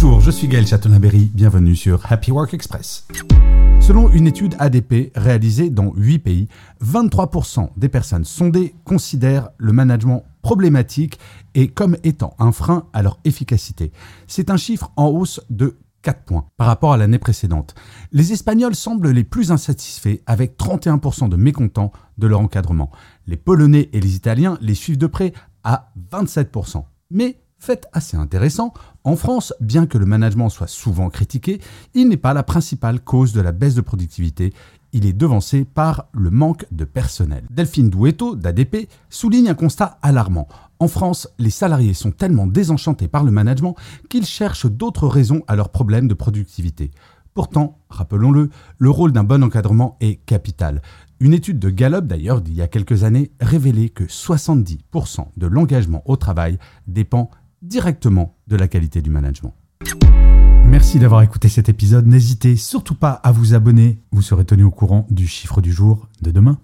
Bonjour, je suis Gaël Chatonaberry, bienvenue sur Happy Work Express. Selon une étude ADP réalisée dans 8 pays, 23% des personnes sondées considèrent le management problématique et comme étant un frein à leur efficacité. C'est un chiffre en hausse de 4 points par rapport à l'année précédente. Les Espagnols semblent les plus insatisfaits avec 31% de mécontents de leur encadrement. Les Polonais et les Italiens les suivent de près à 27%. Mais fait assez intéressant, en France, bien que le management soit souvent critiqué, il n'est pas la principale cause de la baisse de productivité, il est devancé par le manque de personnel. Delphine Douetto, d'ADP, souligne un constat alarmant. En France, les salariés sont tellement désenchantés par le management qu'ils cherchent d'autres raisons à leurs problèmes de productivité. Pourtant, rappelons-le, le rôle d'un bon encadrement est capital. Une étude de Gallup d'ailleurs d'il y a quelques années révélait que 70% de l'engagement au travail dépend directement de la qualité du management. Merci d'avoir écouté cet épisode. N'hésitez surtout pas à vous abonner. Vous serez tenu au courant du chiffre du jour de demain.